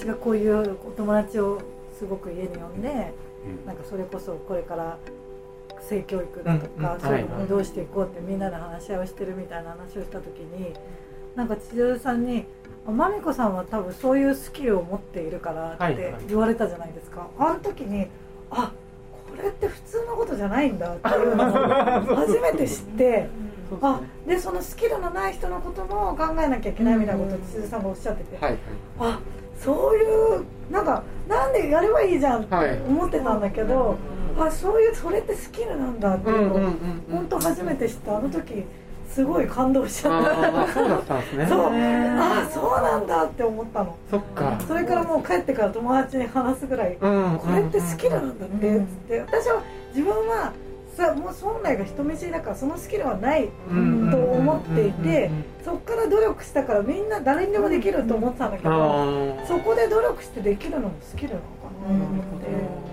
私がこういうお友達をすごく家に呼んで、なんかそれこそこれから性教育だとか、そういうのをどうしていこうってみんなで話し合いをしてるみたいな話をした時になんか千鶴さんに「まみこさんは多分そういうスキルを持っているから」って言われたじゃないですか、あの時にあこれって普通のことじゃないんだっていうのを 初めて知ってあでそのスキルのない人のことも考えなきゃいけないみたいなことを千鶴さんがおっしゃってて、はい、あそういうなんかなんでやればいいじゃんって思ってたんだけど、はい、あそういうそれってスキルなんだっていうのを本当初めて知ったあの時すごい感動しちゃった。そうだったんですね。そう。あそうなんだって思ったの。そっか。それからもう帰ってから友達に話すぐらい、これってスキルなんだってっつって私は自分はさもう本来が人見知りだからそのスキルはないと思っていてそこから努力したからみんな誰にでもできると思ってたんだけどそこで努力してできるのもスキルなのかなと思って。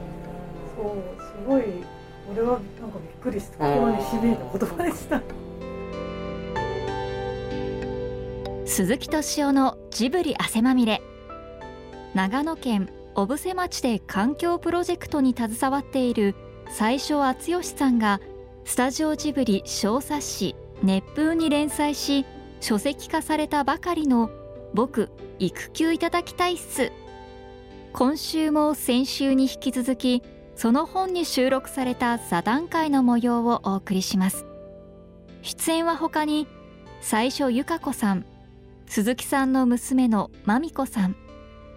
そうすごい俺はなんかびっくりして心に響いた言葉でした。鈴木敏夫のジブリ汗まみれ。長野県小布施町で環境プロジェクトに携わっている最初敦義さんがスタジオジブリ小冊子「熱風」に連載し書籍化されたばかりの「僕育休いただきたいっす」今週も先週に引き続きその本に収録された座談会の模様をお送りします。出演は他に最初由香子さん鈴木さんの娘のまみこさん。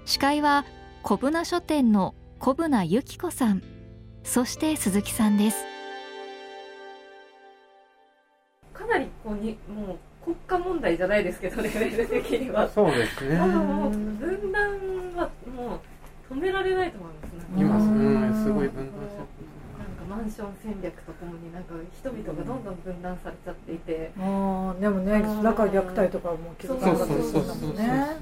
司会は小舟書店の小舟由紀子さん。そして鈴木さんです。かなりこうにもう国家問題じゃないですけどレベル的には。そうですね。もう分断はもう止められないと思いますね。今すごい分断してマンション戦略とともになんか人々がどんどん分断されちゃっていて、うん、ああでもねだから虐待とかも気づかなかったりするんだもんね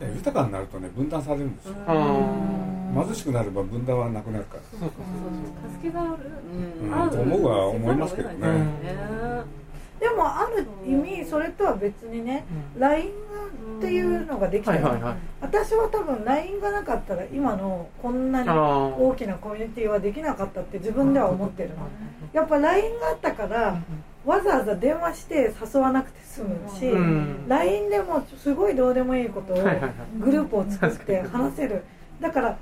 豊かになるとね分断されるんですよ。貧しくなれば分断はなくなるから。そうそうそう助けがある、うん、と思うは思いますけどね、でもある意味それとは別にね、うん、LINE っていうのができた、私は多分 LINE がなかったら今のこんなに大きなコミュニティはできなかったって自分では思ってるの。やっぱ LINE があったからわざわざ電話して誘わなくて済むし、うん、LINE でもすごいどうでもいいことをグループを作って話せる。だから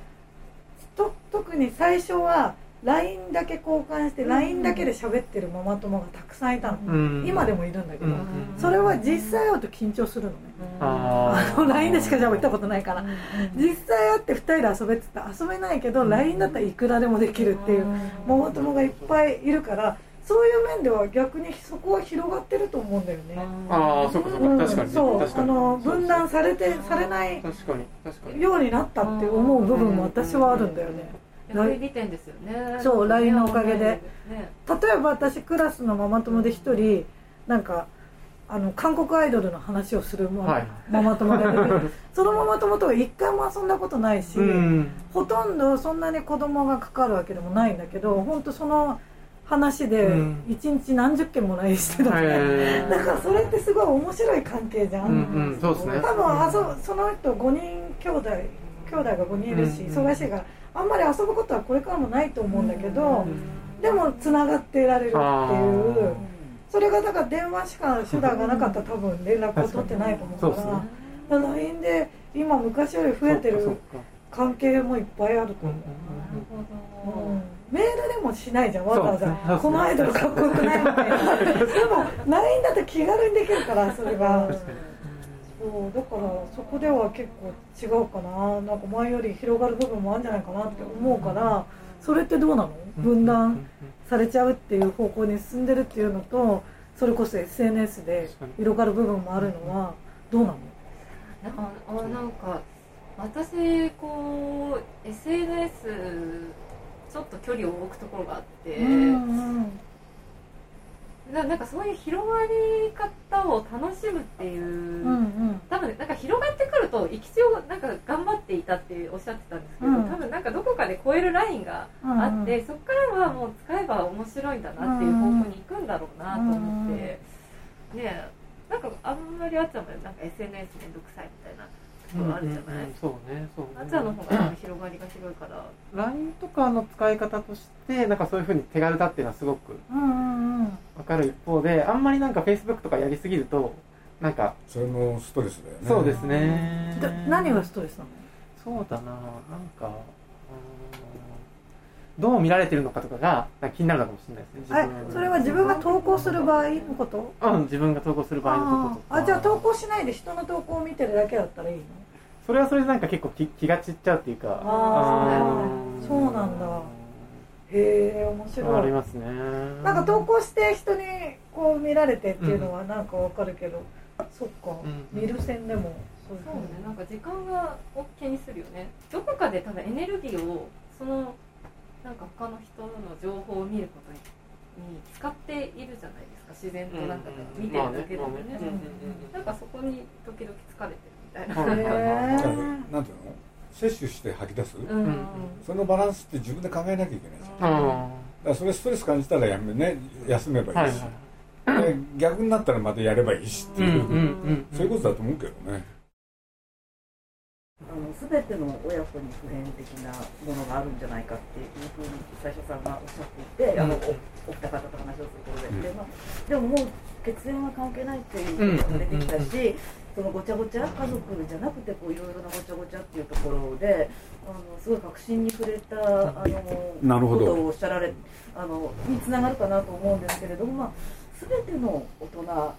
と特に最初は LINE だけ交換して LINE だけで喋ってるママ友がたくさんいたの、うん、今でもいるんだけど、うん、それは実際会うと緊張するのね、うん、あ の LINE でしかじゃあ行ったことないから、実際会って2人で遊べって言ったら遊べないけど LINE だったらいくらでもできるっていうママ友がいっぱいいるからそういう面では逆にそこは広がってると思うんだよね。ああ、そうかそうか、確かに。そう、あの分断されてされないようになったって思う部分も私はあるんだよね。利点ですよね。そう LINE のおかげで、ね、例えば私クラスのママ友で一人なんかあの韓国アイドルの話をするマ,、はい、ママ友が出てそのママ友とは一回も遊んだことないし、うん、ほとんどそんなに子供がかかるわけでもないんだけど本当その話で一日何十件も LINE してた、うん、だからそれってすごい面白い関係じゃん、うんうん、そうですね。多分あそその人5人兄弟兄弟が5人いるし、忙しいからあんまり遊ぶことはこれからもないと思うんだけど、でもつながってられるっていう。それがだから電話しか手段がなかったら多分連絡を取ってないと思うから。LINE で今昔より増えてる関係もいっぱいあると思う、うん、メールでもしないじゃんわざわざ。このアイドルかっこよくないみたいなでも LINE だと気軽にできるからそれが。そうだからそこでは結構違うかな。なんか前より広がる部分もあるんじゃないかなって思うから。それってどうなの？分断されちゃうっていう方向に進んでるっていうのとそれこそ SNS で広がる部分もあるのはどうなの？なんか私こう SNS ちょっと距離を置くところがあって、うんうんななんかそういう広がり方を楽しむっていう、うんうん、多分なんか広がってくると生きをなんか頑張っていたっておっしゃってたんですけど、うん、多分なんかどこかで超えるラインがあって、うんうん、そこからはもう使えば面白いんだなっていう方向に行くんだろうなと思って、ねなんかあんまりあっちゃんもなんか SNS めんどくさいみたいなところあるじゃない、うんうん。そうねそうね。あっちゃんの方が広がりが広いから。LINE とかの使い方としてなんかそういうふうに手軽だっていうのはすごくうんうんうん。分かる一方であんまりなんか Facebook とかやりすぎるとなんかそれもストレスだよね。そうですね。で何がストレスなの？そうだな。なんかどう見られてるのかとかが気になるのかもしれないですね。えそれは自分が投稿する場合のこと？うん自分が投稿する場合のことああじゃあ投稿しないで人の投稿を見てるだけだったらいいの？それはそれでなんか結構気気が散っちゃうっていうか。あーそうなんだ。へえ面あ白い。りますね。なんか投稿して人にこう見られてっていうのはなんかわかるけど、そっか、うん見る線でも。そういうそうね。なんか時間がを気にするよね。どこかで多分エネルギーをそのなんか他の人の情報を見ることに使っているじゃないですか。自然となんか見てるだけでもね。なんかそこに時々疲れてるみたいな、なんていうの？摂取して吐き出す、うんうんそのバランスって自分で考えなきゃいけないじゃん。だかあらそれストレス感じたらやめね休めーはいいばいし、はい。で逆になったらまたやればいいしっていう、うんうんうん。そういうことだと思うけどねあの全ての親子に普遍的なものがあるんじゃないかっていうふうに最初さんがおっしゃっていて、あのおお二方と話をすることで、うん。でまあ、でももう血縁は関係ないっていうことが出てきたし、そのごちゃごちゃ家族じゃなくてこういろいろなごちゃごちゃっていうところであのすごい確信に触れたあのことをおっしゃられあのにつながるかなと思うんですけれども、まあ、全ての大人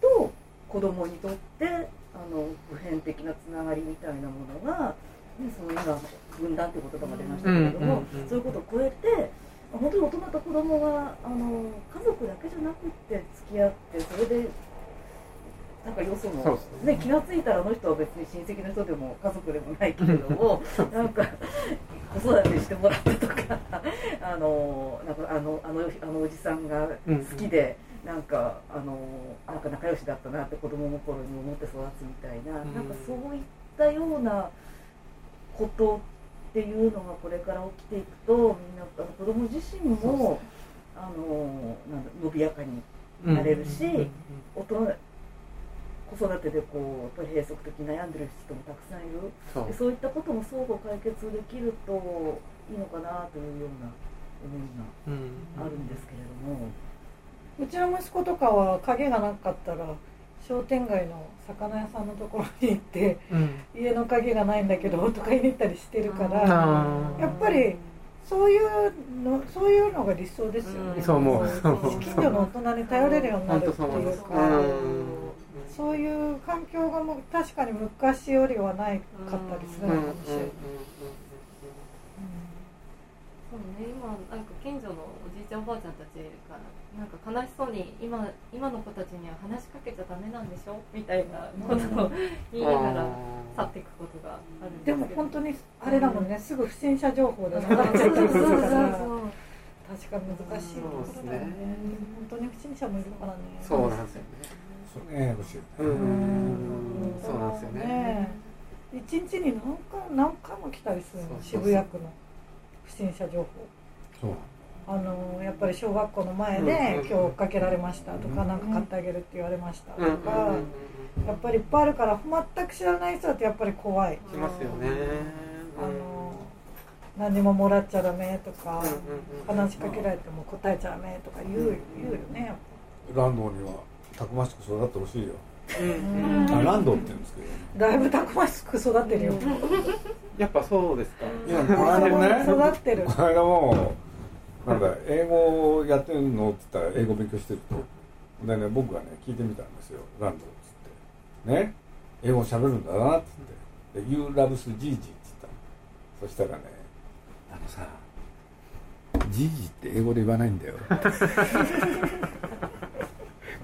と子供にとってあの普遍的なつながりみたいなものが、ね、その今分断という言葉が出ましたけれども、そういうことを超えて本当に大人と子供があの家族だけじゃなくって付き合ってそれでなんかよそのね。ね、気が付いたらあの人は別に親戚の人でも家族でもないけれども なんか子育てしてもらってとか あのなんかあのあのあのおじさんが好きで。なんかあのなんか仲良しだったなって子供の頃に思って育つみたいな、うん。なんかそういったようなことっていうのがこれから起きていくとみんなあの子供自身もあのなんだ伸びやかになれるし大人子育てでこうやっぱり閉塞的に悩んでる人もたくさんいる。そう。でそういったことも相互解決できるといいのかなというような思いがあるんですけれども。うちの息子とかは鍵がなかったら商店街の魚屋さんのところに行って家の鍵がないんだけどとか言いに行ったりしてるからやっぱりそういうのそういうのが理想ですよね、そう思う。近所の大人に頼れるようになるっていうかそういう環境がもう確かに昔よりはないかったりするのかもしれない。そうね、今なんか近所のおじいちゃんおばあちゃんたちがなんか悲しそうに今今の子たちには話しかけちゃダメなんでしょ？みたいなことを言いながら去っていくことがあるんですけでども本当にあれだもん。ね、すぐ不審者情報で流れちゃったそうそうりするそうからそう。確かに難しい。ところだよね。本当に不審者もいるからね。そうなんですよね。それね。うーん。そうなんですよね。一日に何回何回も来たりするの？そうそうそう。渋谷区の不審者情報。そう。あのやっぱり小学校の前で、うん今日追っかけられましたとか、うんなんか買ってあげるって言われましたとうんか、やっぱりいっぱいあるから全く知らない人だとやっぱり怖い、しますよね。あの何ももらっちゃダメとか、うん話しかけられても答えちゃダメとか言う,、言うよねやっランドにはたくましく育ってほしいよ。ランドって言うんですけどね。だいぶたくましく育ってるよ、やっぱそうですか。いやこの間ね。育ってる。この間もなんだ英語やってるの？って言ったら英語勉強してると。でね僕がね聞いてみたんですよ。ランドっつって。ね？英語喋るんだなっつって。で You loves Gigi って言ったの。そしたらねあのさジジって英語で言わないんだよ。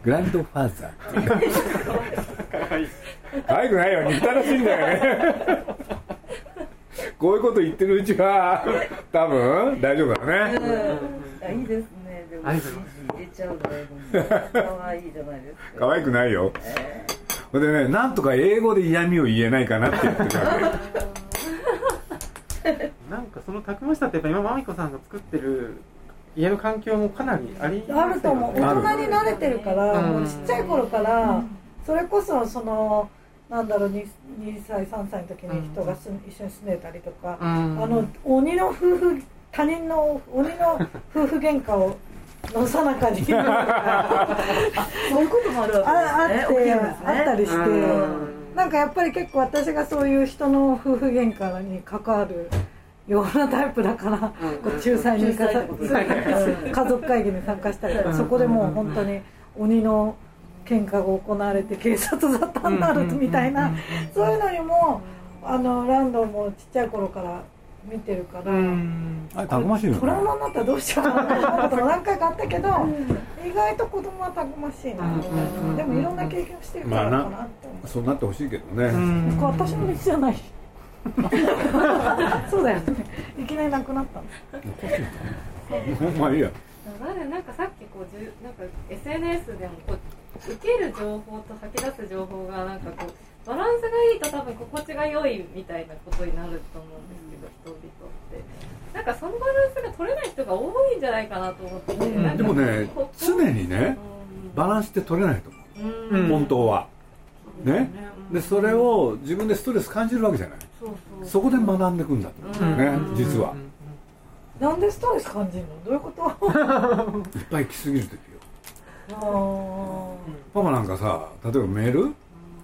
グランドファーザーって。可愛くないよ。憎たらしいんだよねこういうこと言ってるうちは 多分大丈夫だね。あいいですね。でも入れちゃうの英語に可愛いじゃないですか。可愛くないよ。えほんでねなんとか英語で嫌味を言えないかなって言ってたわなんかそのたくましさってやっぱ今まみこさんが作ってる家の環境もかなりありますよね。あると思う。大人に慣れてるから、ちっちゃい頃から、それこそそのなんだろう 2, 2歳3歳の時に人がす、一緒に住んでたりとか、うん。あの鬼の夫婦他人の鬼の夫婦喧嘩をのさなかに。そういうこともあるわああってけですね起きるんですね。あったりして。うん。なんかやっぱり結構私がそういう人の夫婦喧嘩に関わるようなタイプだから、こう仲裁に行かさ仲裁ってこと家族会議に参加したりとか、そこでもう本当に鬼の喧嘩が行われて警察沙汰になるみたいな、そういうのにもあのランドンもちっちゃい頃から見てるから。うん。あれたくましいよね。トラウマになったらどうしようかなっ何回かあったけど、意外と子供はたくましいな、うんでもいろんな経験をしてるからかなって思う、そうなってほしいけどね、うん。私の道じゃない。そうだよね。いきなりなくなったの。まあいいや。なんかさっきこうじゅなんか SNS でもこう受ける情報と吐き出す情報がなんかこうバランスがいいと多分心地が良いみたいなことになると思うんですけど人々って。なんかそのバランスが取れない人が多いんじゃないかなと思って。て、うん。でもね常にねバランスって取れないと思う、うん。本当は。ね。うん。でそれを自分でストレス感じるわけじゃない。そうそう。そこで学んでいくんだと思うねうん。実は。なんでストレス感じるの？どういうこと？いっぱい来すぎる時よパパなんかさ例えばメール？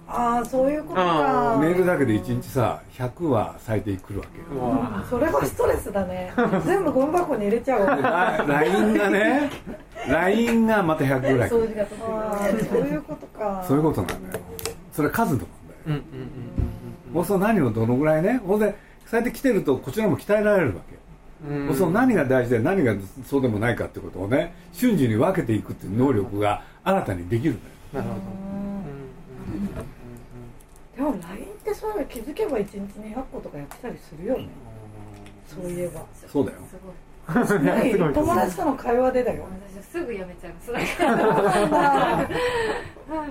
あーそういうことあかメールだけで1日さ100は最低来るわけよ。うわそれがストレスだね。全部ゴミ箱に入れちゃう。わ ラ LINE がね LINE がまた100ぐらい掃除がそういうことか。そういうことなんだよ。それは数の問題。うんうんもうその何をどのぐらいね。ほんでそうやって来てるとこちらも鍛えられるわけうん。うんその何が大事で何がそうでもないかってことをね瞬時に分けていくっていう能力が新たにできるんだよ。なるほど。でも LINE ってそういうの気づけば1日200個とかやってたりするよね。そういえば。そうだよ。すごい友達との会話でだよ。私すぐやめちゃいますなん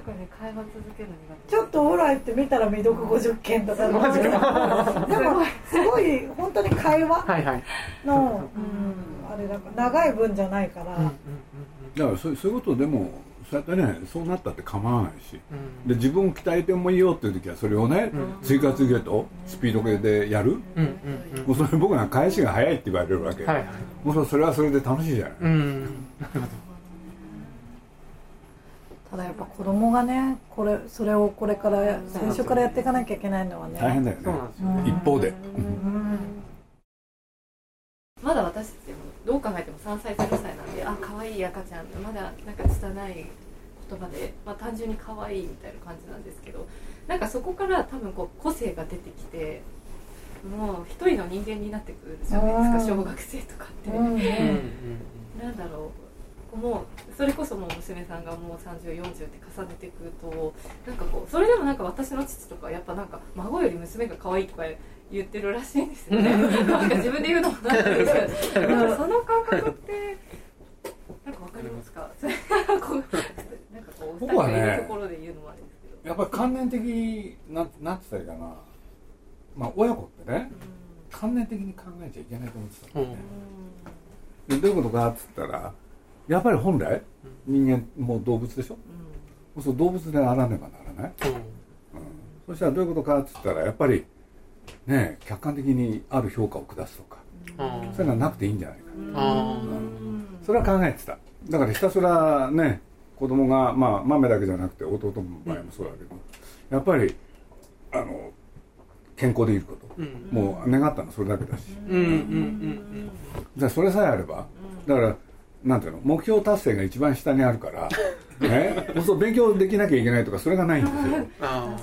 かね会話続けるの苦手。ちょっとオーライって見たら未読50件とかでもマジか。でもすごい本当に会話はいはい。の、うん、あれだから長い文じゃないから、うんうんだからそうそういうことでもそうやってねそうなったって構わないし。うん。で自分を鍛えてもいいよっていう時はそれをね、うん。追加追加とスピードでやる、うんうんうん。もうそれ僕が返しが早いって言われるわけ、はいはい。もうそれはそれで楽しいじゃない、うん。ただやっぱ子供がねこれそれをこれから最初からやっていかなきゃいけないのはね大変だよね。そうなんですようん一方で、うん。まだ私どう考えても3歳0歳なんであ可愛い赤ちゃんまだなんか拙い言葉で、まあ、単純に可愛いみたいな感じなんですけどなんかそこから多分こう個性が出てきてもう一人の人間になってくるじゃないですか小学生とかって、うんなんだろう。もうそれこそもう娘さんがもう3040って重ねてくるとなんかこうそれでもなんか私の父とかやっぱなんか孫より娘が可愛いとか言ってるらしいんですよね。なんか自分で言うのもなんですけど その感覚ってすか？なんかこう僕はねところで言うのもあれですけど。やっぱり観念的なんなんて言ったらいいかな。まあ親子ってね観念的に考えちゃいけないと思ってたんだよね、でどういうことかっつったらやっぱり本来人間もう動物でしょ？そう動物であらねばならない、うん、そしたらどういうことかっつったらやっぱりね客観的にある評価を下すとか。うん。そういうのはなくていいんじゃないか。あそれは考えてただからひたすらね子供がまあ豆だけじゃなくて弟の場合もそうだけど、やっぱりあの健康でいること、うん。もう願ったのはそれだけだし、うんうんうんじゃあそれさえあればだからなんていうの目標達成が一番下にあるから ねそう勉強できなきゃいけないとかそれがないんですよ、あ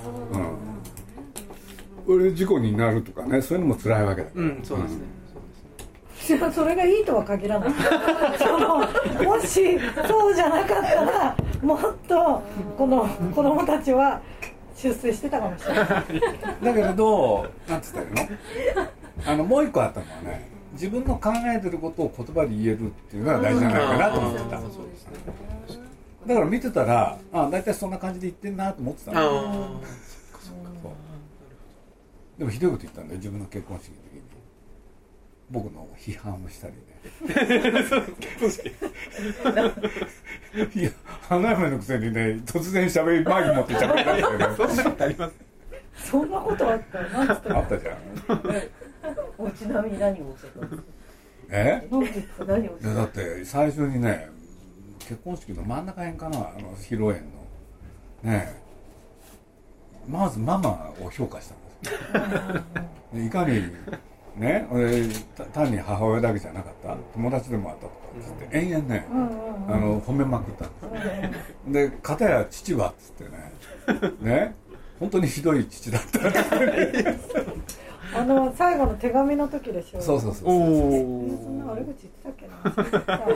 うん、俺事故になるとかねそういうのも辛いわけだから、ーうんそうですねそれがいいとは限らないそのもしそうじゃなかったらもっとこの子供たちは出世してたかもしれない。だけれどなんつったらいいの？あのもう一個あったのはね自分の考えてることを言葉で言えるっていうのが大事じゃないかなと思ってた。あーだから見てたらあ大体そんな感じで言ってんなと思ってたの。あそうでもひどいこと言ったんだよ自分の結婚式の時に僕の批判をしたりね。いや花嫁のくせにね突然喋りマイク持って喋りだしたよね。そんなことありますそんなことあったなん。つったあったじゃんもうちなみに何をおっしゃった？えだって最初にね結婚式の真ん中辺かな？あの披露宴の。ねえ。まずママを評価したんです いかにね俺た単に母親だけじゃなかった。友達でもあったとかっつって延々ね、うんうんうん。あの褒めまくったんですで片や父はっつってね ね本当にひどい父だった。あの最後の手紙の時でしょそうそうそうおえおそんな悪口言ってたっけな。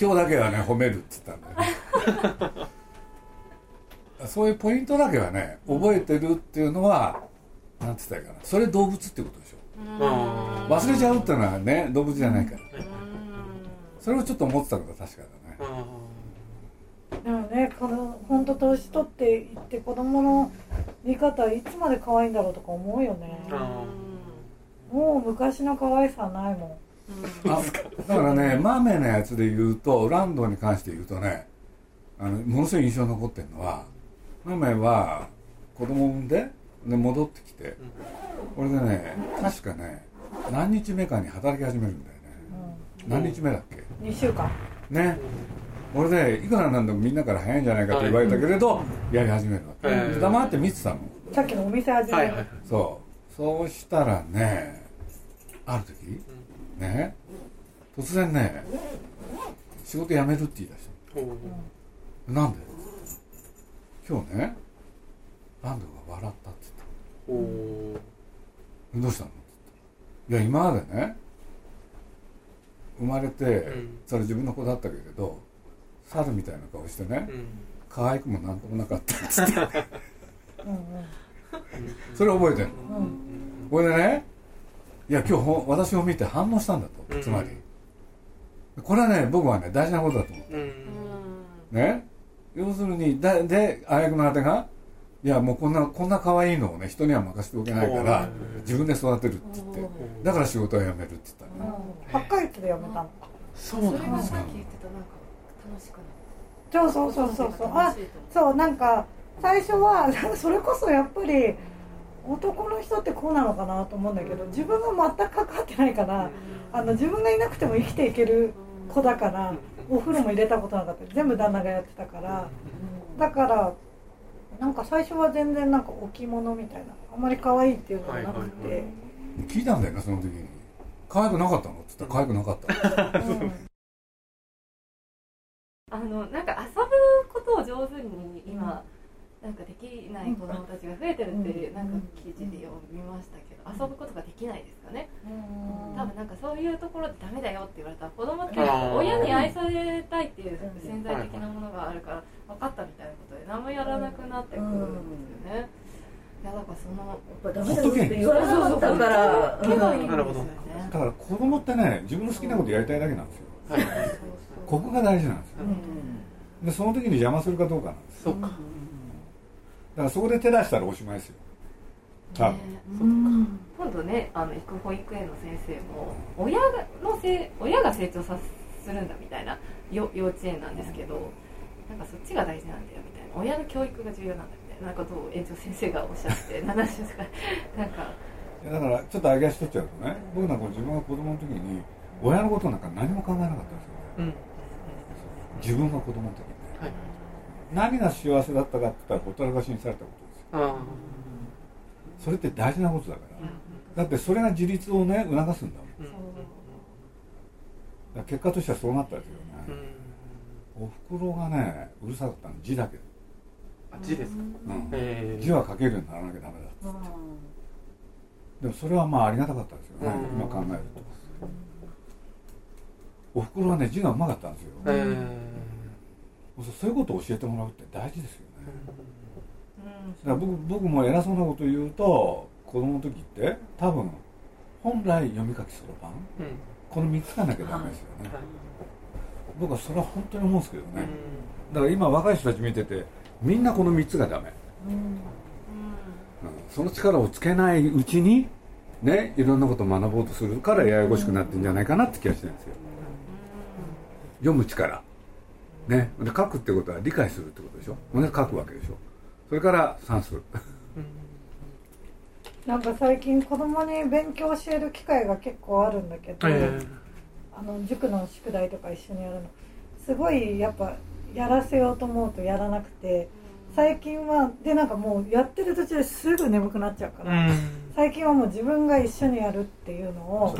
今日だけはね褒めるっつったんだよね。そういうポイントだけはね覚えてるっていうのはなんて言ったらいいかな。それ動物ってことでしょ。あ忘れちゃうっていうのはね動物じゃないから。うん。それをちょっと思ってたことは確かだね。あでもねこの本当年取っていって子供の見方いつまで可愛いんだろうとか思うよね。あもう昔の可愛さはないもあだからねマーメのやつで言うとランドに関して言うとねあのものすごい印象に残ってるのはマーメは子供を産んでで戻ってきてこれでね確かね何日目かに働き始めるんだよね。ん、何日目だっけ？うん、2週間。ね。これでいくらなんでもみんなから早いんじゃないかと言われたけれど、やり始めるわけ、はい黙って見てたのさっきのお店始める、はいはいそう。そうしたらねある時ね突然ね仕事辞めるって言い出しおおたなんで？今日ねランドが笑ったっておどうしたの？いや今までね生まれて、ん。それ自分の子だったけれど猿みたいな顔してね、うん。可愛くもなんともなかったっつって。うんそれ覚えてんうん。これでねいや今日ほ私を見て反応したんだと、うん。つまり。これはね僕はね大事なことだと思う。うん。ね？要するにだであやくのあてがいやもうこんなこんな可愛いのをね人には任せておけないから自分で育てるって言ってだから仕事を辞めるって言ったの。ね8ヶ月で辞めたの。そうなんですか。がさっき言ってたなんか楽しくなそうそうそうそうそう。あそうなんか最初は それこそやっぱり男の人ってこうなのかなと思うんだけど自分が全く関わってないからあの自分がいなくても生きていける子だからお風呂も入れたことなかった。全部旦那がやってたから。だからなんか最初は全然なんか置物みたいなあんまり可愛いっていうのがなくて、はいはい聞いたんだよねその時。に可愛くなかったのって言ったら可愛くなかった うん。あのなんか遊ぶことを上手に今、なんかできない子供たちが増えてるって、うん。なんか記事で読みましたけど、遊ぶことができないですかね、うん。多分なんかそういうところでダメだよって言われたら子供って親に愛されたいっていう潜在的なものがあるから分かったみたいなことで何もやらなくなってくるんですよね、いやだからそのやっぱダメだよって言われなかったから。なるほど。だから子供ってね自分の好きなことやりたいだけなんですよ。はい。ここが大事なんですよ。うん。でその時に邪魔するかどうかなんですそうか。だからそこで手出したらおしまいですよ。多分。ねうん。今度ねあの行く保育園の先生も親のせ親が成長さするんだみたいなよ幼稚園なんですけどなんかそっちが大事なんだよみたいな。親の教育が重要なんだみたいな。ことを園長先生がおっしゃって 70とか。なんか。だからちょっと揚げ足取っちゃうとね僕なんか自分が子供の時に親のことなんか何も考えなかったんですよね。うん。自分が子供の時にね。はい何が幸せだったかって言ったらほったらかしにされたことですよ。あそれって大事なことだから。だってそれが自立をね促すんだもん。うん結果としてはそうなったですようね、んおふくろがねうるさかったの。字だけ、あ字ですか？うん。ええ。字は書けるようにならなきゃダメだでもそれはまあありがたかったですよ。ね、うん今考えると。おふくろはね字がうまかったんですよ、ええそうそういうことを教えてもらうって大事ですよね、うん。だから僕僕も偉そうなこと言うと子供の時って多分本来読み書きそろばんうん。この3つがなきゃダメですよね、はい。僕はそれは本当に思うんですけどね、うん。だから今若い人たち見ててみんなこの3つがダメ、うん。うん。その力をつけないうちにねいろんなことを学ぼうとするからややこしくなってんじゃないかなって気がしてるんですよ。読む力ね。で書くってことは理解するってことでしょ？ほんで書くわけでしょ？それから算数うんなんか最近子供に勉強教える機会が結構あるんだけど、えー、あの塾の宿題とか一緒にやるのすごいやっぱやらせようと思うとやらなくて最近はでなんかもうやってる途中ですぐ眠くなっちゃうから、うん、最近はもう自分が一緒にやるっていうのを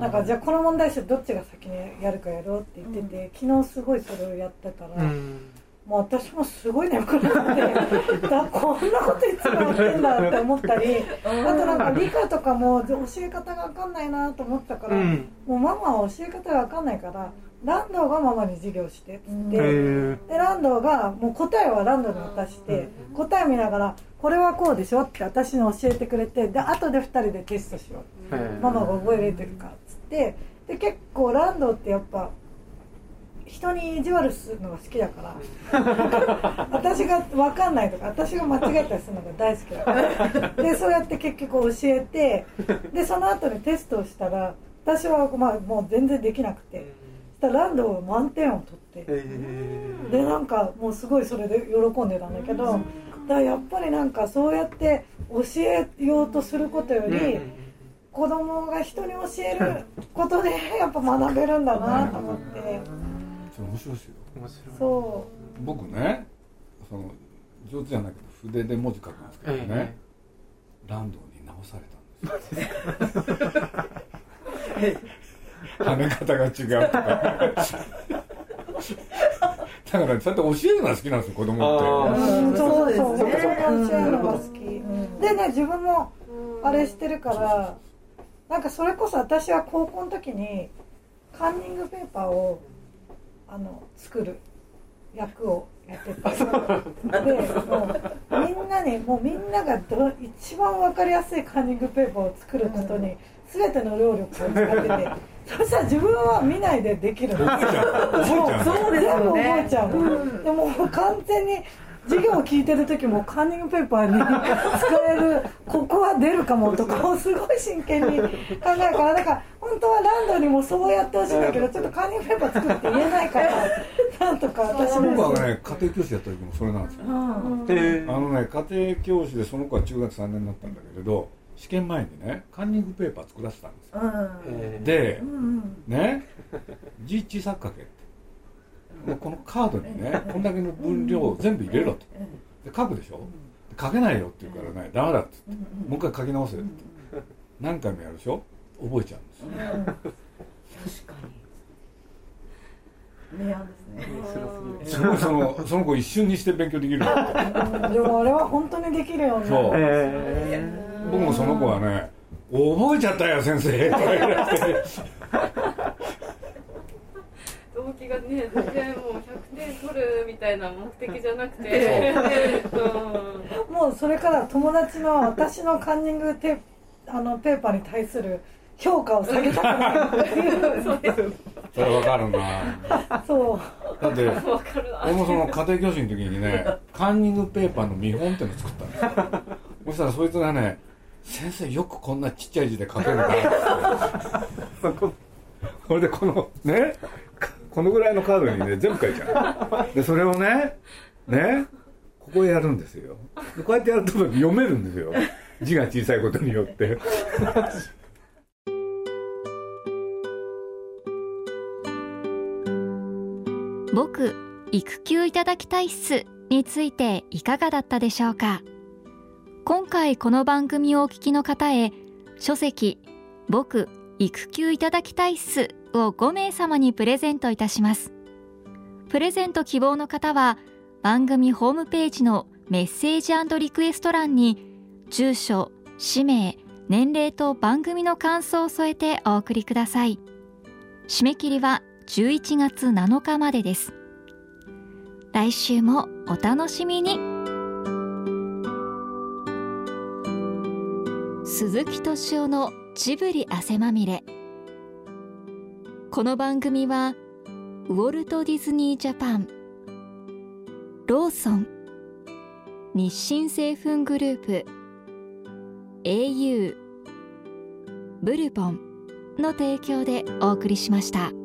なんかじゃあこの問題集どっちが先にやるかやろうって言ってて、うん、昨日すごいそれをやってたら。うん。もう私もすごい眠くなって だこんなこといつもやってんだって思ったりあとなんか理科とかも教え方が分かんないなと思ったから、うん、もうママは教え方が分かんないからランドがママに授業してっつって。でランドがもう答えはランドに渡して答え見ながらこれはこうでしょって私に教えてくれてで後で2人でテストしよう。ママが覚えれてるかっつって。で結構ランドってやっぱ人に意地悪するのが好きだから 私が分かんないとか私が間違えたりするのが大好きだから。でそうやって結局教えてでその後にテストをしたら私はまあもう全然できなくて。したらランドは満点を取って、でなんかもうすごいそれで喜んでたんだけど、だからやっぱりなんかそうやって教えようとすることより、子供が人に教えることで やっぱ学べるんだなと思って。面白いですよ。面白い。そう。僕ねその上手じゃないけど筆で文字書くんですけどね、ええ、ランドに直されたんですよ 跳ね方が違うとか。だからそうやって教えるのが好きなんですよ子供って。そうそうそう教えるのが好き、でね自分もあれしてるからなんかそれこそ私は高校の時にカンニングペーパーをあの作る。役をやっててでもうみんなにもうみんながど一番分かりやすいカンニングペーパーを作ることに全ての労力を使ってて。そしたら自分は見ないでできる。んですよ。そうですよね。覚えちゃう。うん、でも完全に授業を聞いてる時もカンニングペーパーに 使える。ここは出るかもとかをすごい真剣に考えるからだから本当はランドにもそうやってほしいんだけどちょっとカンニングペーパー作って言えないから なんとか私も僕はね家庭教師やった時もそれなんですよ、うん、あのね家庭教師でその子は中学3年になったんだけれど試験前にねカンニングペーパー作らせたんですよ、うん、で、うん、ね字小さく書けって。このカードにねこんだけの分量を全部入れろと。で書くでしょ？書けないよって言うからねダメだってってもう一回書き直せって何回もやるでしょ？覚えちゃうんですよ、確かに。明暗ですね。すごいそのその子一瞬にして勉強できる。でもあれは本当にできるよね。そう、えー、僕もその子はね覚えちゃったよ先生。とか言われて動機がね全然もう100点取るみたいな目的じゃなくて。もうそれから友達の私のカンニングテあのペーパーに対する評価を下げたくないそう。それわかるな。そう。だって俺もその家庭教師の時にねカンニングペーパーの見本っていうのを作ったんですよそしたらそいつがね先生よくこんなちっちゃい字で書けるなって。それでこのね？このぐらいのカードにね全部書いちゃう。でそれをねね？ここへやるんですよ。こうやってやると読めるんですよ。字が小さいことによって。僕育休いただきたいっすについていかがだったでしょうか？今回この番組をお聞きの方へ書籍僕育休いただきたいっすを5名様にプレゼントいたします。プレゼント希望の方は番組ホームページのメッセージリクエスト欄に住所氏名年齢と番組の感想を添えてお送りください。締め切りは11月7日までです。来週もお楽しみに。鈴木敏夫のジブリ汗まみれこの番組はウォルト・ディズニー・ジャパンローソン日清製粉グループ au ブルボンの提供でお送りしました。